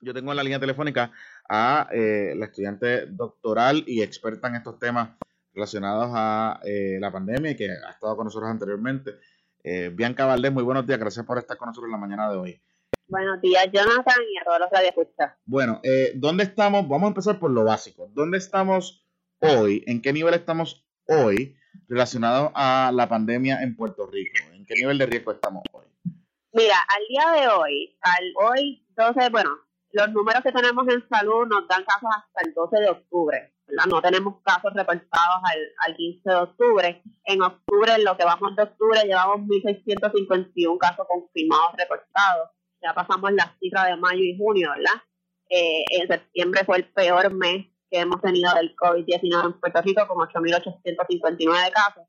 yo tengo en la línea telefónica a eh, la estudiante doctoral y experta en estos temas relacionados a eh, la pandemia y que ha estado con nosotros anteriormente. Eh, Bianca Valdés, muy buenos días, gracias por estar con nosotros en la mañana de hoy. Buenos días, Jonathan, y a todos los radioescuchas. Bueno, eh, ¿dónde estamos? Vamos a empezar por lo básico. ¿Dónde estamos hoy? ¿En qué nivel estamos hoy relacionado a la pandemia en Puerto Rico? ¿En qué nivel de riesgo estamos hoy? Mira, al día de hoy, al hoy 12, bueno, los números que tenemos en salud nos dan casos hasta el 12 de octubre. ¿verdad? No tenemos casos reportados al, al 15 de octubre. En octubre, en lo que vamos de octubre, llevamos 1.651 casos confirmados reportados. Ya pasamos la cifra de mayo y junio, ¿verdad? Eh, en septiembre fue el peor mes que hemos tenido del COVID-19 en Puerto Rico, con 8.859 casos.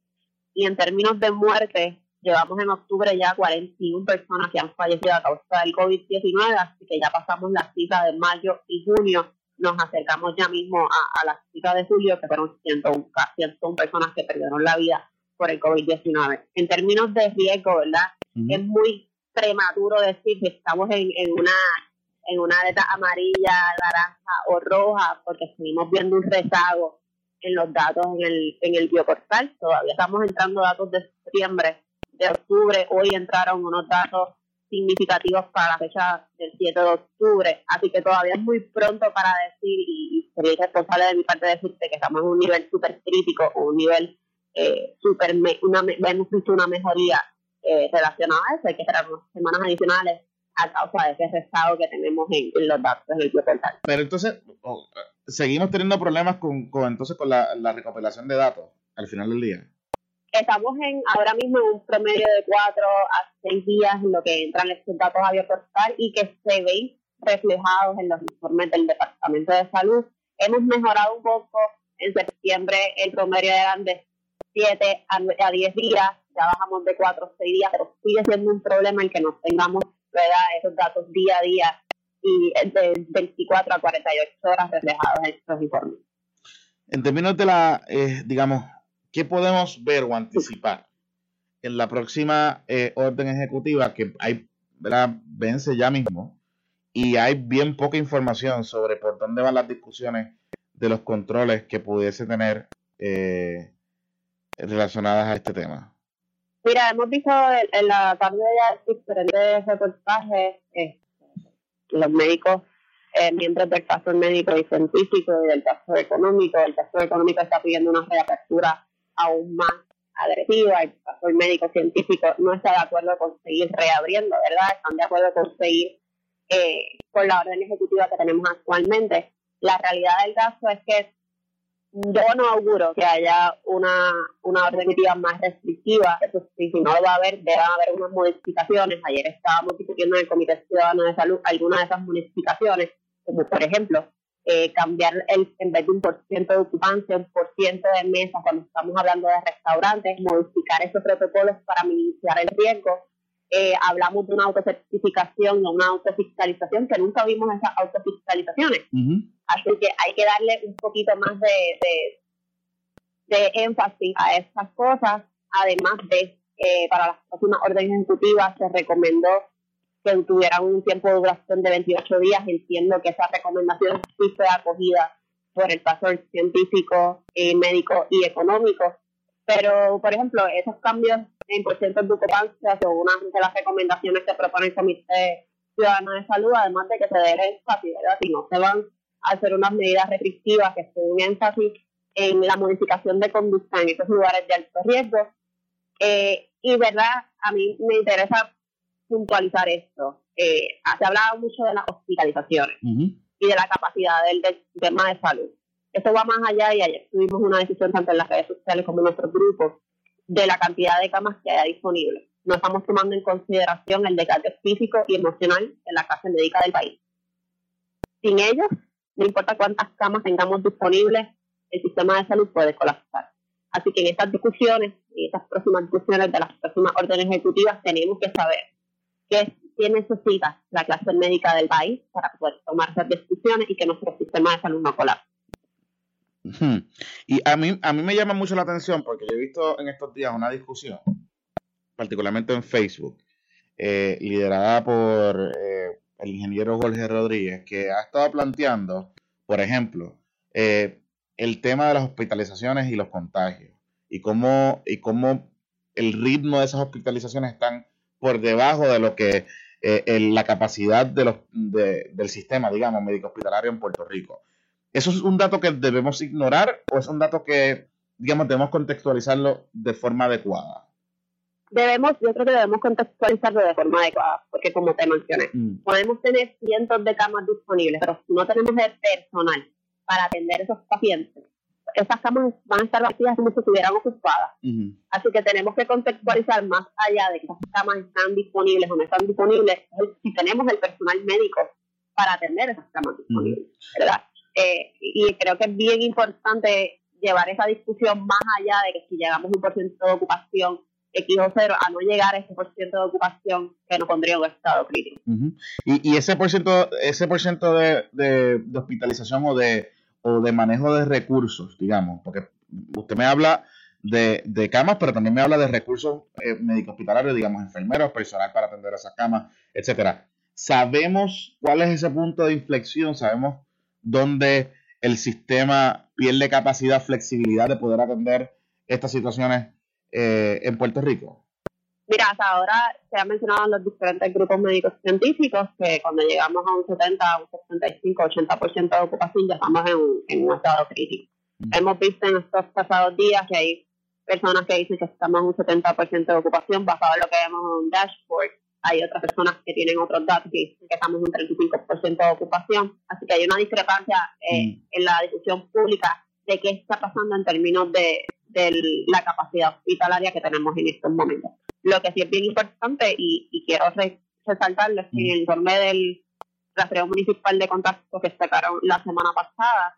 Y en términos de muerte, llevamos en octubre ya 41 personas que han fallecido a causa del COVID-19, así que ya pasamos la cifra de mayo y junio, nos acercamos ya mismo a, a la cifra de julio, que fueron 101, 101 personas que perdieron la vida por el COVID-19. En términos de riesgo, ¿verdad? Es muy prematuro decir que estamos en, en una en una aleta amarilla, naranja o roja, porque seguimos viendo un rezago en los datos en el, en el bioportal. Todavía estamos entrando datos de septiembre, de octubre. Hoy entraron unos datos significativos para la fecha del 7 de octubre. Así que todavía es muy pronto para decir, y, y sería irresponsable de mi parte decirte que estamos en un nivel súper crítico, un nivel eh, súper, una, hemos visto una mejoría eh, relacionada a eso. Hay que esperar unas semanas adicionales a causa de ese rezago que tenemos en, los datos del bioportal. Pero entonces, oh, seguimos teniendo problemas con, con entonces con la, la recopilación de datos al final del día. Estamos en ahora mismo en un promedio de cuatro a seis días en lo que entran estos datos a bioportal y que se ven reflejados en los informes del Departamento de Salud. Hemos mejorado un poco. En septiembre el promedio eran de 7 a, nue- a 10 días, ya bajamos de 4 a 6 días, pero sigue siendo un problema el que no tengamos ¿verdad? esos datos día a día y de 24 a 48 horas reflejados en estos informes. En términos de la, eh, digamos, ¿qué podemos ver o anticipar en la próxima eh, orden ejecutiva que hay, ¿verdad? vence ya mismo y hay bien poca información sobre por dónde van las discusiones de los controles que pudiese tener eh, relacionadas a este tema? Mira, hemos visto en, en la tarde ya diferentes reportajes, eh, los médicos, eh, miembros del caso médico y científico y del caso económico. El caso económico está pidiendo una reapertura aún más agresiva. El caso médico científico no está de acuerdo con seguir reabriendo, ¿verdad? Están de acuerdo con seguir eh, con la orden ejecutiva que tenemos actualmente. La realidad del caso es que yo no auguro que haya una, una orden ejecutiva más restrictiva. Eso sí, si no lo va a haber, deben haber unas modificaciones. Ayer estábamos discutiendo en el Comité Ciudadano de Salud algunas de esas modificaciones, como por ejemplo, eh, cambiar el, en vez de un por ciento de ocupancia, un por ciento de mesas cuando estamos hablando de restaurantes, modificar esos protocolos para minimizar el riesgo. Eh, hablamos de una autocertificación, de una autofiscalización, que nunca vimos esas autofiscalizaciones. Así que hay que darle un poquito más de, de, de énfasis a estas cosas, además de eh, para las próximas órdenes ejecutivas se recomendó que tuvieran un tiempo de duración de 28 días. Entiendo que esa recomendación sí fue acogida por el pastor científico, eh, médico y económico. Pero, por ejemplo, esos cambios en porcentaje de ocupancia son una de las recomendaciones que propone el Comité Ciudadano de Salud, además de que se dé énfasis, ¿verdad? Si no se van a hacer unas medidas restrictivas que den énfasis en la modificación de conducta en esos lugares de alto riesgo. Eh, y, ¿verdad? A mí me interesa puntualizar esto. Eh, se ha hablado mucho de las hospitalizaciones Ujú. y de la capacidad del, del sistema de salud. Eso va más allá y ayer tuvimos una decisión tanto en las redes sociales como en nuestros grupos de la cantidad de camas que haya disponibles. No estamos tomando en consideración el desgaste físico y emocional en la clase médica del país. Sin ellos, no importa cuántas camas tengamos disponibles, el sistema de salud puede colapsar. Así que en estas discusiones, en estas próximas discusiones de las próximas órdenes ejecutivas, tenemos que saber qué, qué necesita la clase médica del país para poder tomar esas decisiones y que nuestro sistema de salud no colapse. Y a mí, a mí me llama mucho la atención porque yo he visto en estos días una discusión, particularmente en Facebook, eh, liderada por eh, el ingeniero Jorge Rodríguez, que ha estado planteando, por ejemplo, eh, el tema de las hospitalizaciones y los contagios, y cómo, y cómo el ritmo de esas hospitalizaciones están por debajo de lo que eh, la capacidad de los, del sistema, digamos, médico hospitalario en Puerto Rico. ¿Eso es un dato que debemos ignorar o es un dato que, digamos, debemos contextualizarlo de forma adecuada? Debemos, yo creo que debemos contextualizarlo de forma adecuada, porque como te mencioné, mm. podemos tener cientos de camas disponibles, pero si no tenemos el personal para atender a esos pacientes, esas camas van a estar vacías como si estuvieran ocupadas. Así que tenemos que contextualizar más allá de que esas camas están disponibles o no están disponibles, si tenemos el personal médico para atender esas camas disponibles, ¿verdad? Eh, y creo que es bien importante llevar esa discusión más allá de que si llegamos a un por ciento de ocupación X o cero, a no llegar a ese por ciento de ocupación que nos pondría en un estado crítico. y, y, ese por ciento, ese por ciento de, de hospitalización o de o de manejo de recursos, digamos, porque usted me habla de, de camas, pero también me habla de recursos eh, médico hospitalarios, digamos, enfermeros, personal para atender esas camas, etcétera. Sabemos cuál es ese punto de inflexión, sabemos dónde el sistema pierde capacidad, flexibilidad de poder atender estas situaciones eh, en Puerto Rico. Mira, hasta ahora se han mencionado los diferentes grupos médicos científicos que cuando llegamos a un 70, un 75, 80% de ocupación ya estamos en, en un estado crítico. Mm. Hemos visto en estos pasados días que hay personas que dicen que estamos en un 70% de ocupación basado en lo que vemos en un dashboard. Hay otras personas que tienen otros datos que dicen que estamos en un 35% de ocupación. Así que hay una discrepancia eh, mm. en la discusión pública de qué está pasando en términos de, de la capacidad hospitalaria que tenemos en estos momentos. Lo que sí es bien importante y, quiero resaltarlo es que en el informe del rastreo municipal de contactos que sacaron la semana pasada,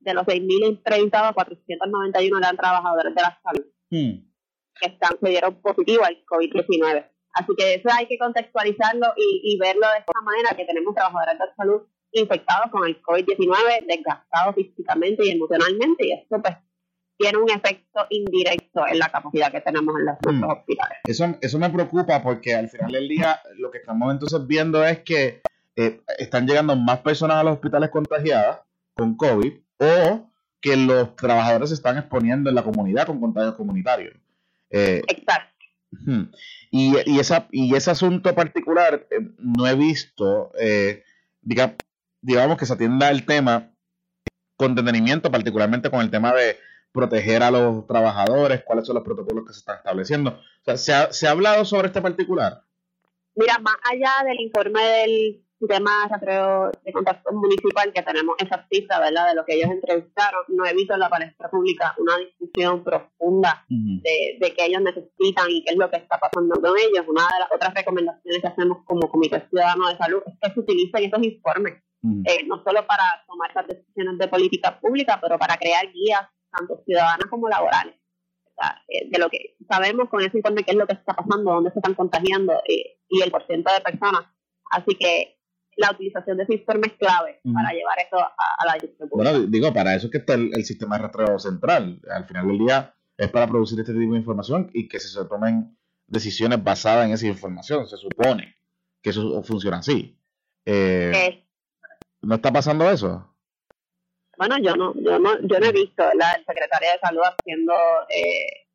de los 6.000 entrevistados, 491 eran trabajadores de la salud hmm. que están, se dieron positivo al COVID-19. Así que eso hay que contextualizarlo y, verlo de esta manera, que tenemos trabajadores de la salud infectados con el COVID-19, desgastados físicamente y emocionalmente, y esto pues tiene un efecto indirecto en la capacidad que tenemos en los mm. hospitales. Eso, eso me preocupa porque al final del día lo que estamos entonces viendo es que eh, están llegando más personas a los hospitales contagiadas con COVID o que los trabajadores se están exponiendo en la comunidad con contagios comunitarios. Eh, Exacto. Y, y, esa, y ese asunto particular eh, no he visto, digamos que se atienda el tema con detenimiento, particularmente con el tema de proteger a los trabajadores, cuáles son los protocolos que se están estableciendo. O sea, ¿se ha, ¿se ha hablado sobre este particular? Mira, más allá del informe del sistema de contacto municipal que tenemos esa cifra, ¿verdad? De lo que ellos entrevistaron, no he visto en la palestra pública una discusión profunda de, de qué ellos necesitan y qué es lo que está pasando con ellos. Una de las otras recomendaciones que hacemos como Comité Ciudadano de Salud es que se utilicen estos informes, eh, no solo para tomar esas decisiones de política pública, pero para crear guías tanto ciudadanas como laborales. Eh, de lo que sabemos con ese informe qué es lo que está pasando, dónde se están contagiando eh, y el porcentaje de personas. Así que la utilización de ese informe es clave para llevar eso a, la discusión Bueno, digo, para eso es que está el, sistema de rastreo central. Al final del día es para producir este tipo de información y que se tomen decisiones basadas en esa información. Se supone que eso funciona así. Eh, ¿No está pasando eso? bueno, yo no, yo no, yo no he visto la secretaria de salud haciendo eh,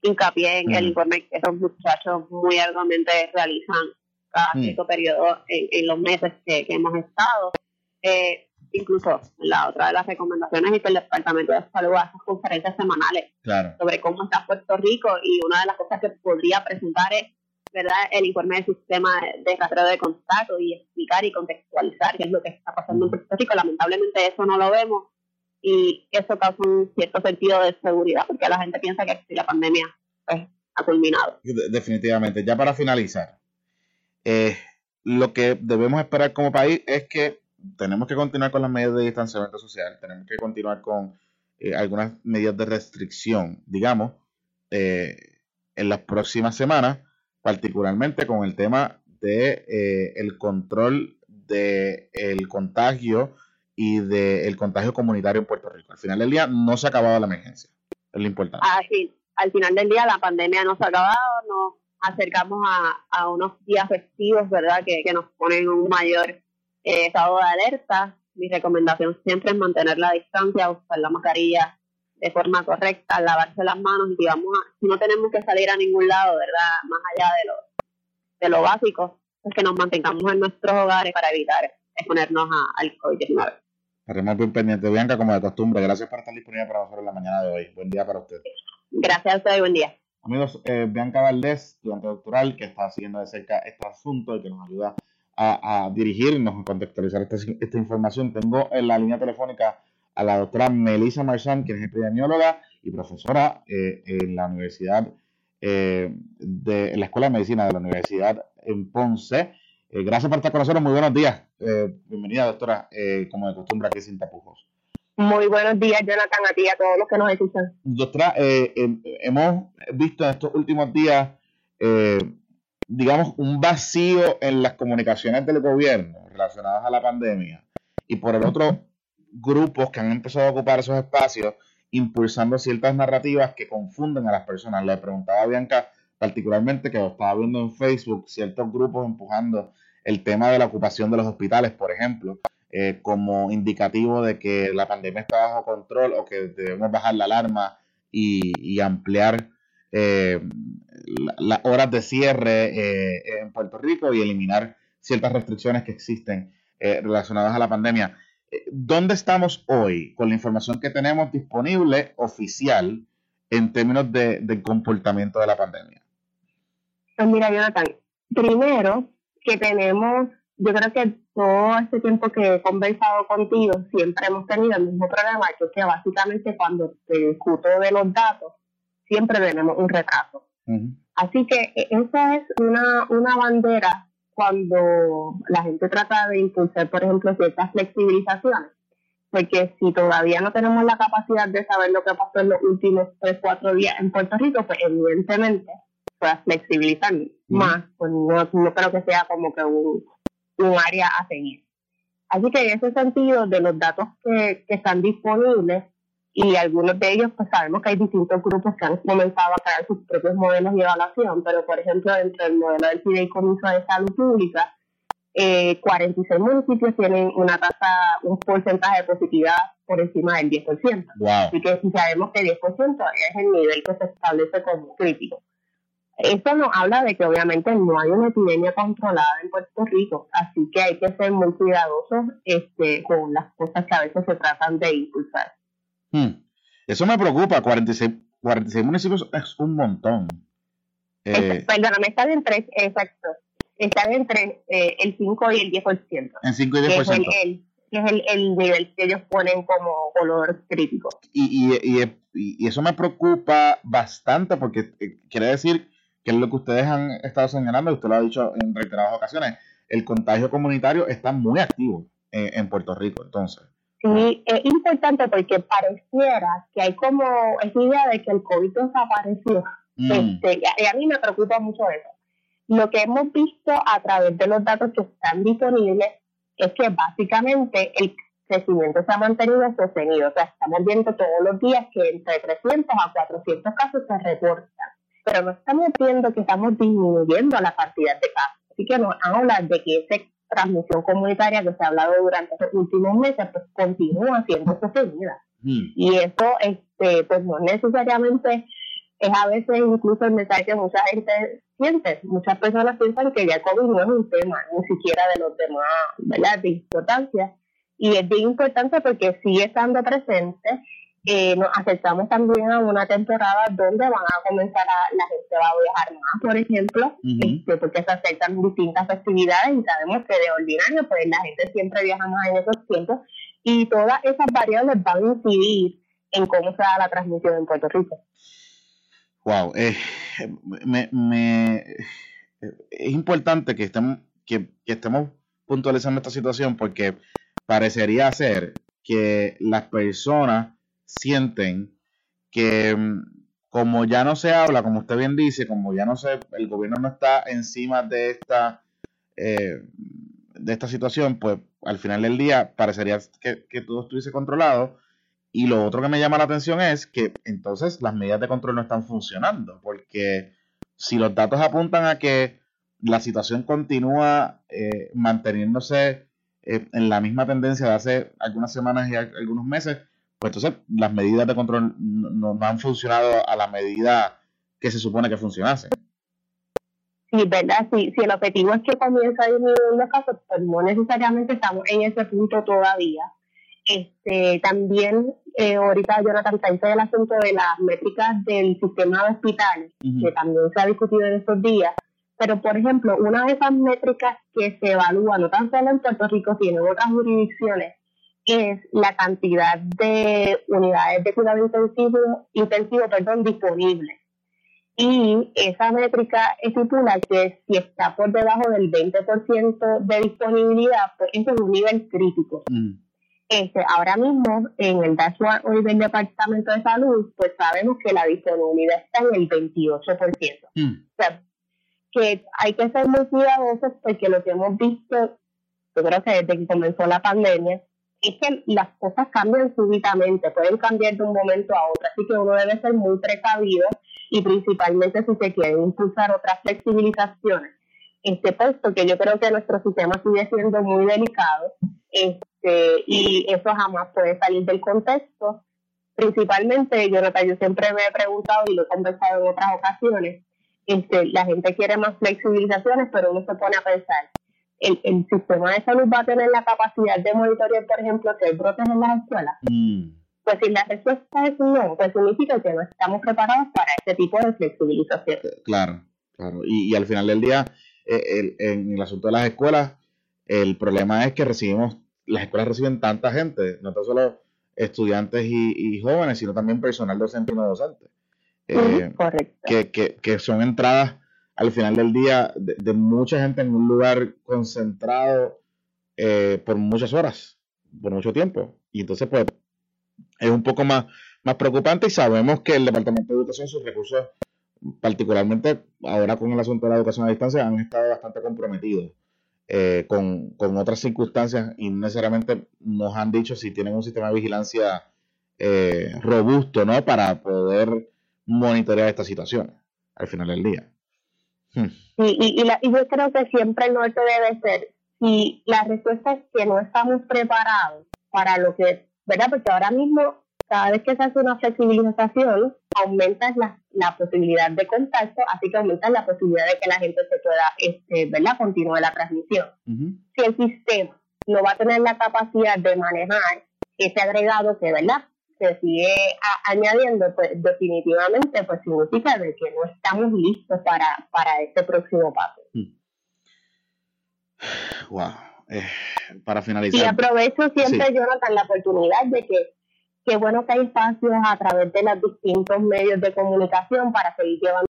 hincapié en el informe que esos muchachos muy arduamente realizan cada cierto periodo en, los meses que, hemos estado. Eh, incluso la otra de las recomendaciones es que el Departamento de Salud hace conferencias semanales sobre cómo está Puerto Rico y una de las cosas que podría presentar es ¿verdad? el informe del sistema de rastreo de contacto y explicar y contextualizar qué es lo que está pasando en Puerto Rico. Lamentablemente eso no lo vemos y eso causa un cierto sentido de seguridad porque la gente piensa que la pandemia pues, ha culminado. Definitivamente. Ya para finalizar, eh, lo que debemos esperar como país es que tenemos que continuar con las medidas de distanciamiento social, tenemos que continuar con eh, algunas medidas de restricción, digamos, eh, en las próximas semanas particularmente con el tema de eh, el control del el contagio y del contagio comunitario en Puerto Rico. Al final del día no se ha acabado la emergencia, es lo importante. Así, al final del día la pandemia no se ha acabado, no acercamos a, unos días festivos, ¿verdad? Que, nos ponen un mayor eh, estado de alerta. Mi recomendación siempre es mantener la distancia, usar la mascarilla de forma correcta, lavarse las manos y vamos si no tenemos que salir a ningún lado, ¿verdad? Más allá de lo, de lo básico, es que nos mantengamos en nuestros hogares para evitar exponernos a, al COVID-19. Estaremos bien pendientes. Bianca, como de costumbre, gracias por estar disponible para nosotros en la mañana de hoy. Buen día para usted. Gracias a usted y buen día. Amigos, eh, Bianca Valdés, estudiante doctoral, que está siguiendo de cerca este asunto y que nos ayuda a, a dirigirnos, a contextualizar esta, esta, información. Tengo en la línea telefónica a la doctora Melissa Marchand, quien es epidemióloga y profesora eh, en la Universidad, eh, de la Escuela de Medicina de la Universidad en Ponce. Eh, gracias por estar con nosotros. Muy buenos días. Eh, bienvenida, doctora, eh, como de costumbre aquí sin tapujos. Muy buenos días, Jonathan, a ti a todos los que nos escuchan. Doctora, hemos visto en estos últimos días, digamos, un vacío en las comunicaciones del gobierno relacionadas a la pandemia y por el otro, grupos que han empezado a ocupar esos espacios impulsando ciertas narrativas que confunden a las personas. Le preguntaba a Bianca particularmente que lo estaba viendo en Facebook, ciertos grupos empujando el tema de la ocupación de los hospitales, por ejemplo, eh, como indicativo de que la pandemia está bajo control o que debemos bajar la alarma y, ampliar eh, las horas de cierre eh, en Puerto Rico y eliminar ciertas restricciones que existen relacionadas a la pandemia. ¿Dónde estamos hoy con la información que tenemos disponible oficial en términos de, del comportamiento de la pandemia? Pues mira, Jonathan, primero que tenemos, yo creo que todo este tiempo que he conversado contigo, siempre hemos tenido el mismo problema, que es que básicamente cuando te discuto de los datos, siempre tenemos un retraso. Así que e, esa es una, una bandera cuando la gente trata de impulsar, por ejemplo, ciertas flexibilizaciones. Porque si todavía no tenemos la capacidad de saber lo que pasó en los últimos tres, cuatro días en Puerto Rico, pues evidentemente pueda flexibilizar más, pues no, creo que sea como que un, área a seguir. Así que en ese sentido, de los datos que, están disponibles, y algunos de ellos, pues sabemos que hay distintos grupos que han comenzado a crear sus propios modelos de evaluación, pero por ejemplo, dentro del modelo del Fideicomiso de Salud Pública, eh, 46 municipios tienen una tasa, un porcentaje de positividad por encima del 10%. Así que si sabemos que 10% es el nivel que se establece como crítico. Esto nos habla de que obviamente no hay una epidemia controlada en Puerto Rico, así que hay que ser muy cuidadosos este, con las cosas que a veces se tratan de impulsar. Hmm. Eso me preocupa, 46, 46 municipios es un montón. Eh, perdóname, están entre, exacto, están entre eh, el 5 y el 10%. En 5 y 10%. Que es, el, que es el, el, nivel que ellos ponen como color crítico. Y, y, y, y eso me preocupa bastante porque eh, quiere decir que es lo que ustedes han estado señalando, usted lo ha dicho en reiteradas ocasiones, el contagio comunitario está muy activo en, Puerto Rico, entonces. Sí, es importante porque pareciera que hay como esa idea de que el COVID desapareció. Mm. Este, y a mí me preocupa mucho eso. Lo que hemos visto a través de los datos que están disponibles es que básicamente el crecimiento se ha mantenido sostenido. O sea, estamos viendo todos los días que entre 300 a 400 casos se reportan pero no estamos viendo que estamos disminuyendo la cantidad de casos. Así que nos habla de que esa transmisión comunitaria que se ha hablado durante los últimos meses, pues continúa siendo sostenida. Mm. Y eso, este, pues no necesariamente es a veces incluso el mensaje que mucha gente siente. Muchas personas piensan que ya COVID no es un tema, ni siquiera de los demás, ¿verdad?, de importancia. Y es bien importante porque sigue estando presente eh, nos acercamos también a una temporada donde van a comenzar a, la gente va a viajar más, por ejemplo, este, porque se acercan distintas festividades y sabemos que de ordinario pues la gente siempre viaja más en esos tiempos y todas esas variables van a incidir en cómo se da la transmisión en Puerto Rico. Wow, eh, me, me, es importante que estemos, que, que estemos puntualizando esta situación porque parecería ser que las personas sienten que mm, como ya no se habla, como usted bien dice, como ya no se, el gobierno no está encima de esta, eh, de esta situación, pues al final del día parecería que, todo estuviese controlado. Y lo otro que me llama la atención es que entonces las medidas de control no están funcionando, porque si los datos apuntan a que la situación continúa eh, manteniéndose eh, en la misma tendencia de hace algunas semanas y algunos meses, pues entonces las medidas de control no, han funcionado a la medida que se supone que funcionase. Sí, verdad, sí, si el objetivo es que comience a disminuir los casos, pues no necesariamente estamos en ese punto todavía. Este, también eh, ahorita Jonathan está el asunto de las métricas del sistema de hospitales, que también se ha discutido en estos días. Pero, por ejemplo, una de esas métricas que se evalúa no tan solo en Puerto Rico, sino en otras jurisdicciones, es la cantidad de unidades de cuidado intensivo, intensivo perdón, disponibles. Y esa métrica estipula que si está por debajo del 20% de disponibilidad, pues eso es un nivel crítico. Mm. Este, ahora mismo, en el dashboard hoy del Departamento de Salud, pues sabemos que la disponibilidad está en el 28%. Mm. O sea, que hay que ser muy cuidadosos porque lo que hemos visto, yo creo que desde que comenzó la pandemia, es que las cosas cambian súbitamente, pueden cambiar de un momento a otro, así que uno debe ser muy precavido y principalmente si se quieren impulsar otras flexibilizaciones. Este puesto que yo creo que nuestro sistema sigue siendo muy delicado, este, y eso jamás puede salir del contexto. Principalmente, Jonathan, yo siempre me he preguntado y lo he conversado en otras ocasiones, este, la gente quiere más flexibilizaciones, pero uno se pone a pensar, el, el sistema de salud va a tener la capacidad de monitorear, por ejemplo, que hay brotes en las escuelas. Mm. Pues si la respuesta es no, pues significa que no estamos preparados para este tipo de flexibilización. Eh, claro, claro. Y, y al final del día, eh, el, en el asunto de las escuelas, el problema es que recibimos las escuelas reciben tanta gente, no tan solo estudiantes y, jóvenes, sino también personal docente y no docente. Eh, correcto. Que, que, son entradas al final del día de, mucha gente en un lugar concentrado eh, por muchas horas, por mucho tiempo. Y entonces, pues, es un poco más, más preocupante y sabemos que el Departamento de Educación, sus recursos, particularmente ahora con el asunto de la educación a distancia, han estado bastante comprometidos. Eh, con, otras circunstancias y necesariamente nos han dicho si tienen un sistema de vigilancia eh, robusto, ¿no? Para poder monitorear esta situación al final del día. Hmm. Y, y, yo creo que siempre el norte debe ser, si la respuesta es que no estamos preparados para lo que, ¿verdad? Porque ahora mismo cada vez que se hace una flexibilización, aumenta la, la, posibilidad de contacto, así que aumenta la posibilidad de que la gente se pueda, este, ¿verdad?, continuar la transmisión. Si el sistema no va a tener la capacidad de manejar ese agregado que, ¿verdad?, se sigue añadiendo, pues definitivamente pues significa de que no estamos listos para, para este próximo paso. Wow. Eh, para finalizar. Y aprovecho siempre, Jonathan, la oportunidad de que qué bueno que hay espacios a través de los distintos medios de comunicación para seguir llevando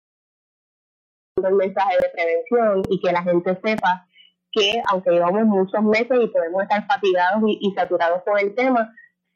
el mensaje de prevención y que la gente sepa que aunque llevamos muchos meses y podemos estar fatigados y, saturados con el tema,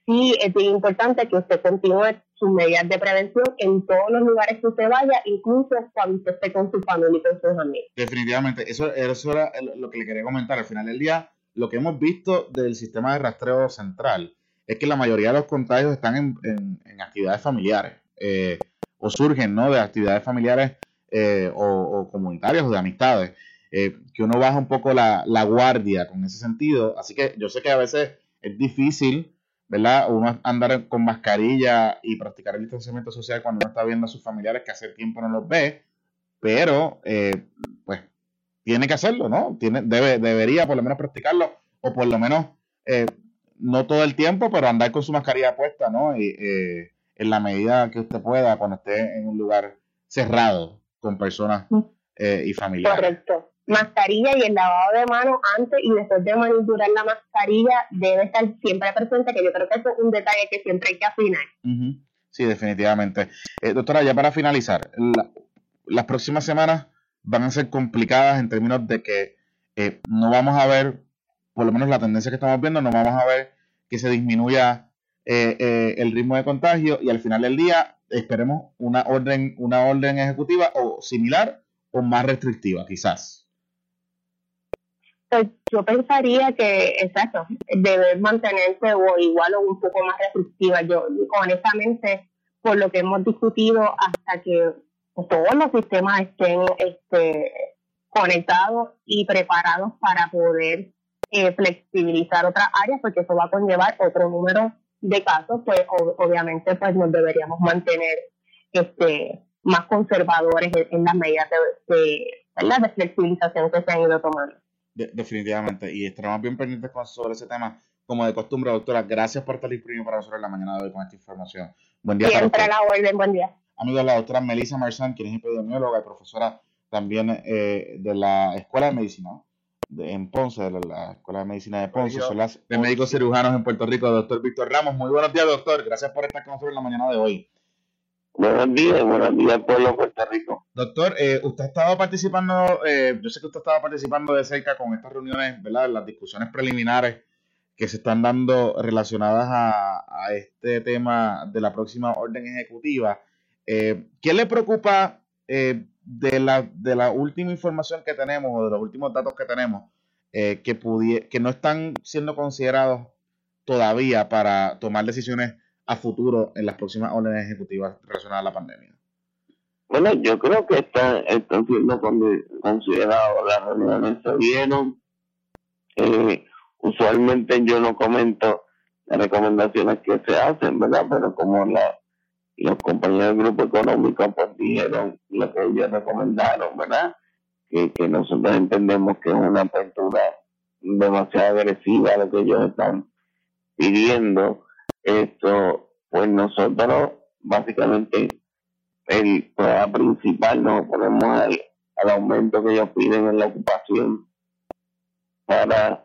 sí es importante que usted continúe sus medidas de prevención en todos los lugares que usted vaya, incluso cuando usted esté con su familia y con sus amigos. Definitivamente, eso, eso era lo que le quería comentar. Al final del día, lo que hemos visto del sistema de rastreo central es que la mayoría de los contagios están en, actividades familiares eh, o surgen ¿no? de actividades familiares eh, o, comunitarias o de amistades, eh, que uno baja un poco la, guardia con ese sentido. Así que yo sé que a veces es difícil, ¿verdad? Uno andar con mascarilla y practicar el distanciamiento social cuando uno está viendo a sus familiares que hace tiempo no los ve, pero pues tiene que hacerlo, ¿no? Tiene, debe, debería por lo menos practicarlo o por lo menos no todo el tiempo, pero andar con su mascarilla puesta, ¿no? Y, eh, en la medida que usted pueda, cuando esté en un lugar cerrado con personas eh, y familiares. Correcto. Mascarilla y el lavado de manos antes y después de manipular la mascarilla debe estar siempre presente, que yo creo que eso es un detalle que siempre hay que afinar. Sí, definitivamente. Eh, doctora, ya para finalizar, las próximas semanas van a ser complicadas en términos de que no vamos a ver por lo menos la tendencia que estamos viendo, no vamos a ver que se disminuya eh, eh, el ritmo de contagio y al final del día esperemos una orden, una orden ejecutiva o similar o más restrictiva, quizás. Pues yo pensaría que, exacto, debe mantenerse o igual o un poco más restrictiva. Yo, honestamente, por lo que hemos discutido hasta que todos los sistemas estén este, conectados y preparados para poder eh, flexibilizar otras áreas, porque eso va a conllevar otro número de casos, pues obviamente pues nos deberíamos mantener este más conservadores en, las medidas de, de, flexibilización que se han ido tomando. Definitivamente, y estaremos bien pendientes sobre ese tema, como de costumbre, doctora. Gracias por estar disponible para nosotros en la mañana de hoy con esta información. Buen día. Siempre a la orden, buen día. Amigos, la doctora Melissa Marzán, quien es epidemióloga y profesora también eh, de la Escuela de Medicina en Ponce, de la, Escuela de Medicina de Ponce, son las de médicos cirujanos en Puerto Rico, doctor Víctor Ramos. Muy buenos días, doctor. Gracias por estar con nosotros en la mañana de hoy. Buenos días, buenos días, pueblo de Puerto Rico. Doctor, eh, usted estaba participando, eh, yo sé que usted estaba participando de cerca con estas reuniones, ¿verdad? Las discusiones preliminares que se están dando relacionadas a, este tema de la próxima orden ejecutiva. Eh, ¿Qué le preocupa eh, de la, de la última información que tenemos o de los últimos datos que tenemos eh, que no están siendo considerados todavía para tomar decisiones a futuro en las próximas órdenes ejecutivas relacionadas a la pandemia? Bueno, yo creo que están, están siendo considerados. Las reuniones se vieron. Eh, usualmente yo no comento las recomendaciones que se hacen, ¿verdad? Pero como la, los compañeros del grupo económico pues lo que ellos recomendaron, ¿verdad? Que, que nosotros entendemos que es una apertura demasiado agresiva lo que ellos están pidiendo. Esto, pues nosotros básicamente el problema principal nos oponemos al, al aumento que ellos piden en la ocupación para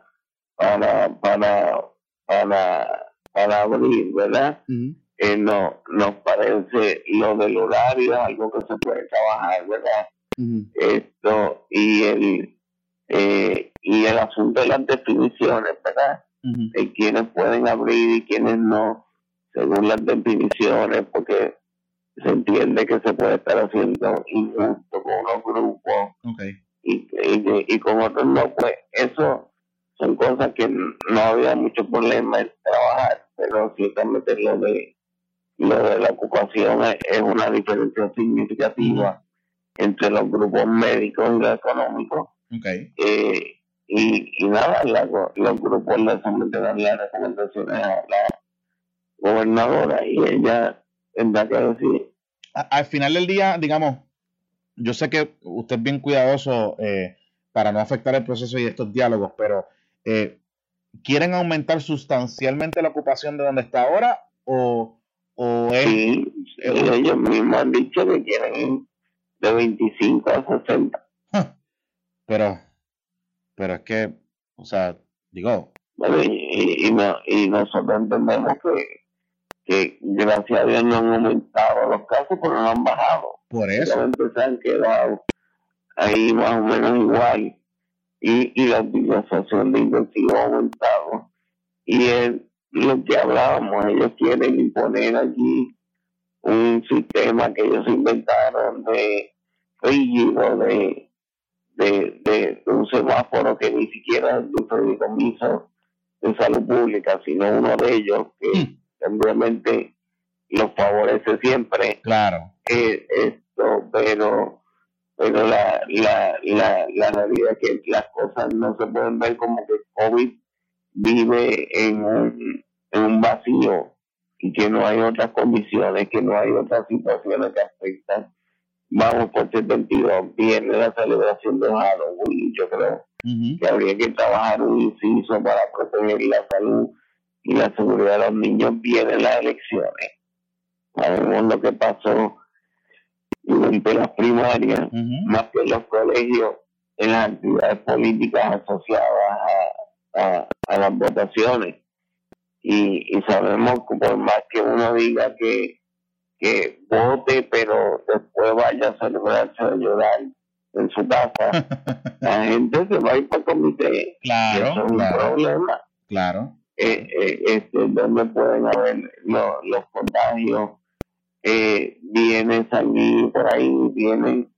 para para para para abrir, ¿verdad? eh, no, nos parece lo del horario, algo que se puede trabajar, ¿verdad? Esto, y el, eh, y el asunto de las definiciones, ¿verdad? De quienes pueden abrir y quienes no, según las definiciones, porque se entiende que se puede estar haciendo injusto con unos grupos y, y, con otros no, pues eso son cosas que no había mucho problema en trabajar, pero ciertamente lo de lo de la ocupación es, una diferencia significativa entre los grupos médicos y los económicos. Eh, y, y nada, los grupos le someterán las recomendaciones a la gobernadora y ella tendrá que decir. Al final del día, digamos, yo sé que usted es bien cuidadoso eh, para no afectar el proceso y estos diálogos, pero eh, ¿quieren aumentar sustancialmente la ocupación de donde está ahora o o sí, ellos mismos han dicho que quieren de 25 a 60. Pero, pero es que, o sea, digo. y, y, nosotros entendemos que, que gracias a Dios no han aumentado los casos, pero no han bajado. Por eso. Se han quedado ahí más o menos igual. Y, y la utilización de intensivos ha aumentado. Y el, lo que hablábamos, ellos quieren imponer allí un sistema que ellos inventaron de rígido, de, de, de, un semáforo que ni siquiera es un fideicomiso de salud pública, sino uno de ellos que mm. simplemente los favorece siempre. Claro. Eh, esto, pero pero la, la, la, la realidad es que las cosas no se pueden ver como que COVID vive en un, en un vacío y que no hay otras condiciones, que no hay otras situaciones que afectan. Vamos por 72, viene la celebración de Halloween, yo creo. Que habría que trabajar un inciso para proteger la salud y la seguridad de los niños, vienen las elecciones. Sabemos lo que pasó durante las primarias, más que en los colegios, en las actividades políticas asociadas a, a las votaciones. Y, y sabemos que por más que uno diga que, que vote, pero después vaya a celebrarse a llorar en su casa, la gente se va a ir para el comité. Claro, eso es un problema. Claro. Eh, eh, este, donde pueden haber los contagios, eh, viene salir por ahí, vienen,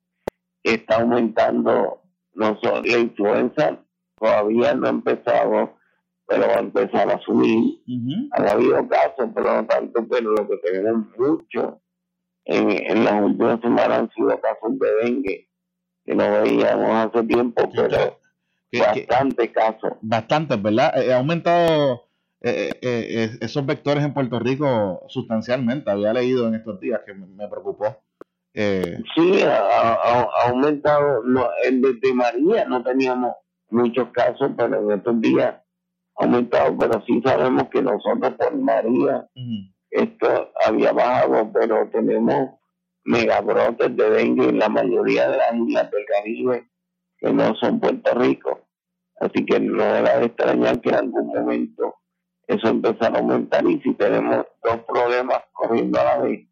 está aumentando no solo la influenza, todavía no ha empezado pero va a empezar a subir. Han habido casos, pero no tanto, pero lo que tenemos mucho en, en las últimas semanas han sido casos de dengue que no veíamos hace tiempo, pero bastante casos. Bastantes, ¿verdad? Eh, ha aumentado eh, eh, esos vectores en Puerto Rico sustancialmente. Había leído en estos días que me, preocupó. Sí, ha, aumentado. No, desde María no teníamos muchos casos, pero en estos días aumentado. Pero sí sabemos que nosotros por María esto había bajado, pero tenemos megabrotes de dengue en la mayoría de las islas del Caribe que no son Puerto Rico. Así que no era de extrañar que en algún momento eso empezara a aumentar y si tenemos dos problemas corriendo a la vez,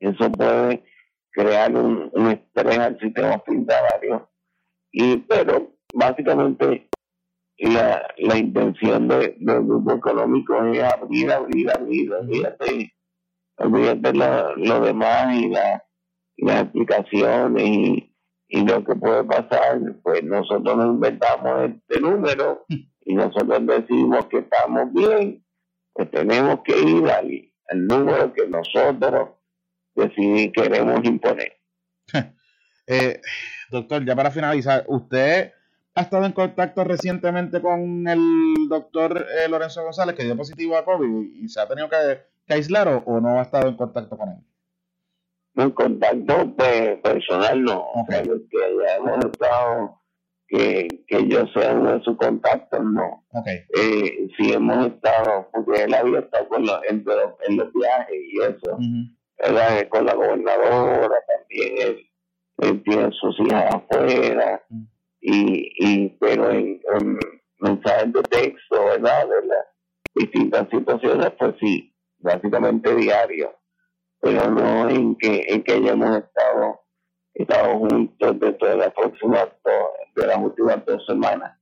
eso puede crear un, estrés al sistema hospitalario. Y, pero básicamente la, la intención del grupo económico es abrir, abrir, abrir, olvídate olvídate lo, lo demás y, la, las explicaciones y, y lo que puede pasar, pues nosotros nos inventamos este número y nosotros decimos que estamos bien, pues tenemos que ir al, al número que nosotros decidimos queremos imponer. eh, doctor, ya para finalizar, ¿usted ha estado en contacto recientemente con el doctor eh, Lorenzo González, que dio positivo a COVID y se ha tenido que aislar o, no ha estado en contacto con él? En contacto pues, personal no, okay. que ya hemos estado, que, que yo sea uno de sus contactos, no. Okay. Eh, sí hemos estado, porque él había estado con los, en, los viajes y eso, con la gobernadora también, él, tiene sus hijas afuera, y, y pero en, en mensajes de texto, ¿verdad? De las distintas situaciones, pues sí, básicamente diario, pero no en que, en que hayamos estado, estado juntos dentro de las próximas de las últimas dos semanas.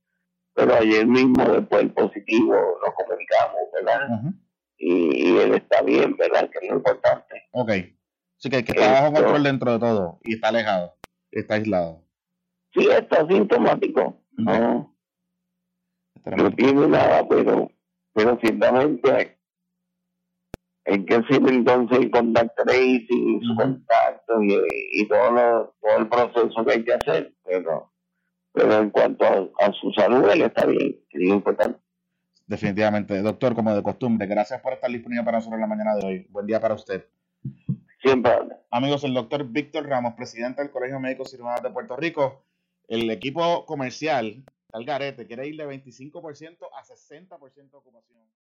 Pero ayer mismo, después del positivo, nos comunicamos, ¿verdad? y, él está bien, ¿verdad? Que es lo importante. Ok. Así que, que está bajo control dentro de todo y está alejado, está aislado. Sí, está sintomático. No, no tiene nada, pero, pero ciertamente hay que hacer entonces el contact tracing, su contacto y, y todo, todo el proceso que hay que hacer, pero, pero en cuanto a, su salud, él está bien, es importante. Definitivamente. Doctor, como de costumbre, gracias por estar disponible para nosotros en la mañana de hoy. Buen día para usted. Siempre. Amigos, el doctor Víctor Ramos, presidente del Colegio Médico Cirujano de Puerto Rico, el equipo comercial, Algarete, quiere ir de 25% a 60% de ocupación.